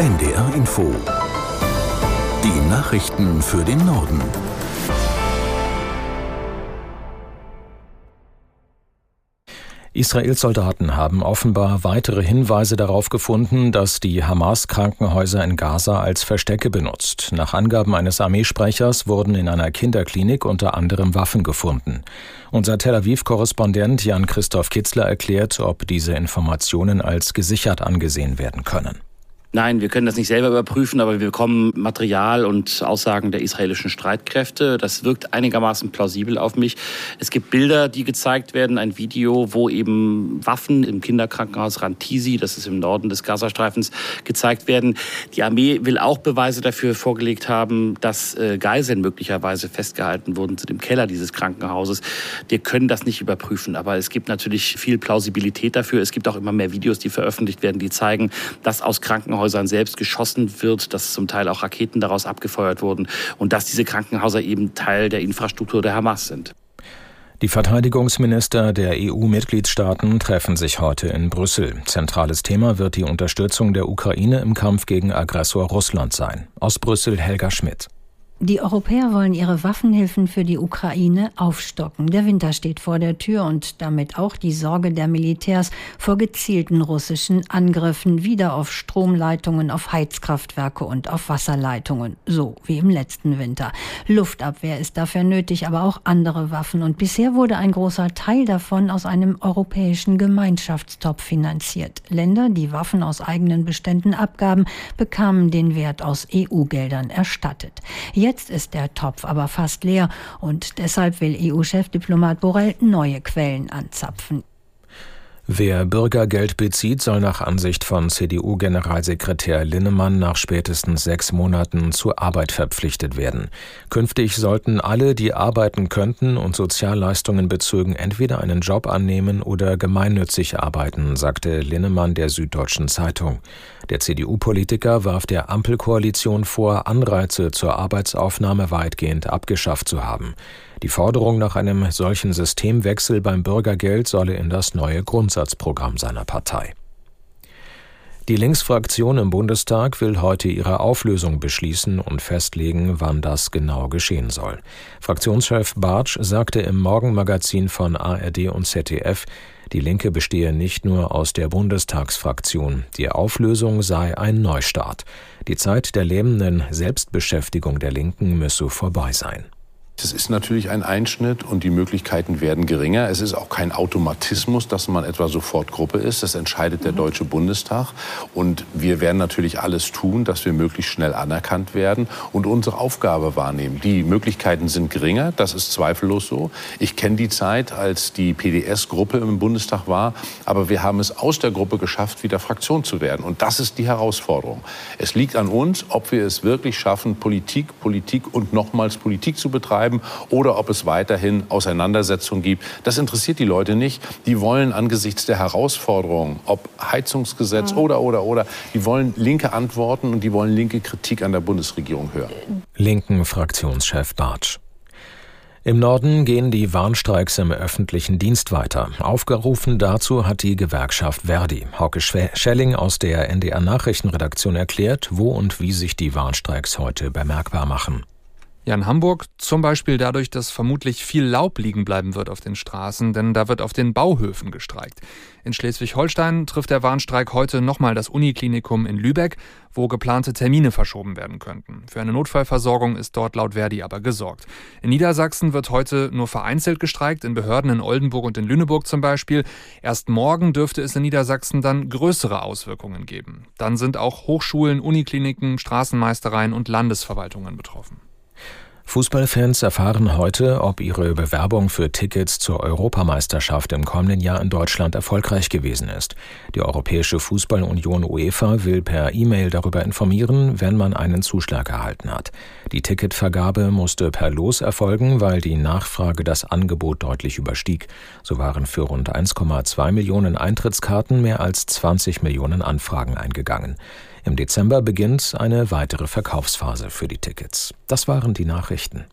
NDR Info. Die Nachrichten für den Norden. Israels Soldaten haben offenbar weitere Hinweise darauf gefunden, dass die Hamas Krankenhäuser in Gaza als Verstecke benutzt. Nach Angaben eines Armeesprechers wurden in einer Kinderklinik unter anderem Waffen gefunden. Unser Tel Aviv-Korrespondent Jan-Christoph Kitzler erklärt, ob diese Informationen als gesichert angesehen werden können. Nein, wir können das nicht selber überprüfen, aber wir bekommen Material und Aussagen der israelischen Streitkräfte. Das wirkt einigermaßen plausibel auf mich. Es gibt Bilder, die gezeigt werden, ein Video, wo eben Waffen im Kinderkrankenhaus Rantisi, das ist im Norden des Gazastreifens, gezeigt werden. Die Armee will auch Beweise dafür vorgelegt haben, dass äh, Geiseln möglicherweise festgehalten wurden zu dem Keller dieses Krankenhauses. Wir können das nicht überprüfen, aber es gibt natürlich viel Plausibilität dafür. Es gibt auch immer mehr Videos, die veröffentlicht werden, die zeigen, dass aus Krankenhäusern Krankenhäusern selbst geschossen wird, dass zum Teil auch Raketen daraus abgefeuert wurden und dass diese Krankenhäuser eben Teil der Infrastruktur der Hamas sind. Die Verteidigungsminister der EU-Mitgliedstaaten treffen sich heute in Brüssel. Zentrales Thema wird die Unterstützung der Ukraine im Kampf gegen Aggressor Russland sein. Aus Brüssel Helga Schmidt. Die Europäer wollen ihre Waffenhilfen für die Ukraine aufstocken. Der Winter steht vor der Tür und damit auch die Sorge der Militärs vor gezielten russischen Angriffen wieder auf Stromleitungen, auf Heizkraftwerke und auf Wasserleitungen, so wie im letzten Winter. Luftabwehr ist dafür nötig, aber auch andere Waffen und bisher wurde ein großer Teil davon aus einem europäischen Gemeinschaftstopf finanziert. Länder, die Waffen aus eigenen Beständen abgaben, bekamen den Wert aus EU-Geldern erstattet. Jetzt Jetzt ist der Topf aber fast leer und deshalb will EU-Chefdiplomat Borrell neue Quellen anzapfen. Wer Bürgergeld bezieht, soll nach Ansicht von CDU-Generalsekretär Linnemann nach spätestens sechs Monaten zur Arbeit verpflichtet werden. Künftig sollten alle, die arbeiten könnten und Sozialleistungen bezögen, entweder einen Job annehmen oder gemeinnützig arbeiten, sagte Linnemann der Süddeutschen Zeitung. Der CDU-Politiker warf der Ampelkoalition vor, Anreize zur Arbeitsaufnahme weitgehend abgeschafft zu haben. Die Forderung nach einem solchen Systemwechsel beim Bürgergeld solle in das neue Grundsatzprogramm seiner Partei. Die Linksfraktion im Bundestag will heute ihre Auflösung beschließen und festlegen, wann das genau geschehen soll. Fraktionschef Bartsch sagte im Morgenmagazin von ARD und ZDF, die Linke bestehe nicht nur aus der Bundestagsfraktion, die Auflösung sei ein Neustart. Die Zeit der lähmenden Selbstbeschäftigung der Linken müsse vorbei sein. Das ist natürlich ein Einschnitt und die Möglichkeiten werden geringer. Es ist auch kein Automatismus, dass man etwa sofort Gruppe ist. Das entscheidet der mhm. Deutsche Bundestag. Und wir werden natürlich alles tun, dass wir möglichst schnell anerkannt werden und unsere Aufgabe wahrnehmen. Die Möglichkeiten sind geringer, das ist zweifellos so. Ich kenne die Zeit, als die PDS-Gruppe im Bundestag war, aber wir haben es aus der Gruppe geschafft, wieder Fraktion zu werden. Und das ist die Herausforderung. Es liegt an uns, ob wir es wirklich schaffen, Politik, Politik und nochmals Politik zu betreiben bleiben oder ob es weiterhin Auseinandersetzungen gibt. Das interessiert die Leute nicht. Die wollen angesichts der Herausforderungen, ob Heizungsgesetz ja. oder, oder, oder, die wollen linke Antworten und die wollen linke Kritik an der Bundesregierung hören. Linken Fraktionschef Bartsch. Im Norden gehen die Warnstreiks im öffentlichen Dienst weiter. Aufgerufen dazu hat die Gewerkschaft Verdi. Hauke Schelling aus der NDR Nachrichtenredaktion erklärt, wo und wie sich die Warnstreiks heute bemerkbar machen. Ja, in Hamburg zum Beispiel dadurch, dass vermutlich viel Laub liegen bleiben wird auf den Straßen, denn da wird auf den Bauhöfen gestreikt. In Schleswig-Holstein trifft der Warnstreik heute nochmal das Uniklinikum in Lübeck, wo geplante Termine verschoben werden könnten. Für eine Notfallversorgung ist dort laut Verdi aber gesorgt. In Niedersachsen wird heute nur vereinzelt gestreikt, in Behörden in Oldenburg und in Lüneburg zum Beispiel. Erst morgen dürfte es in Niedersachsen dann größere Auswirkungen geben. Dann sind auch Hochschulen, Unikliniken, Straßenmeistereien und Landesverwaltungen betroffen. Fußballfans erfahren heute, ob ihre Bewerbung für Tickets zur Europameisterschaft im kommenden Jahr in Deutschland erfolgreich gewesen ist. Die Europäische Fußballunion UEFA will per E-Mail darüber informieren, wenn man einen Zuschlag erhalten hat. Die Ticketvergabe musste per Los erfolgen, weil die Nachfrage das Angebot deutlich überstieg. So waren für rund 1,2 Millionen Eintrittskarten mehr als 20 Millionen Anfragen eingegangen. Im Dezember beginnt eine weitere Verkaufsphase für die Tickets. Das waren die Nachrichten.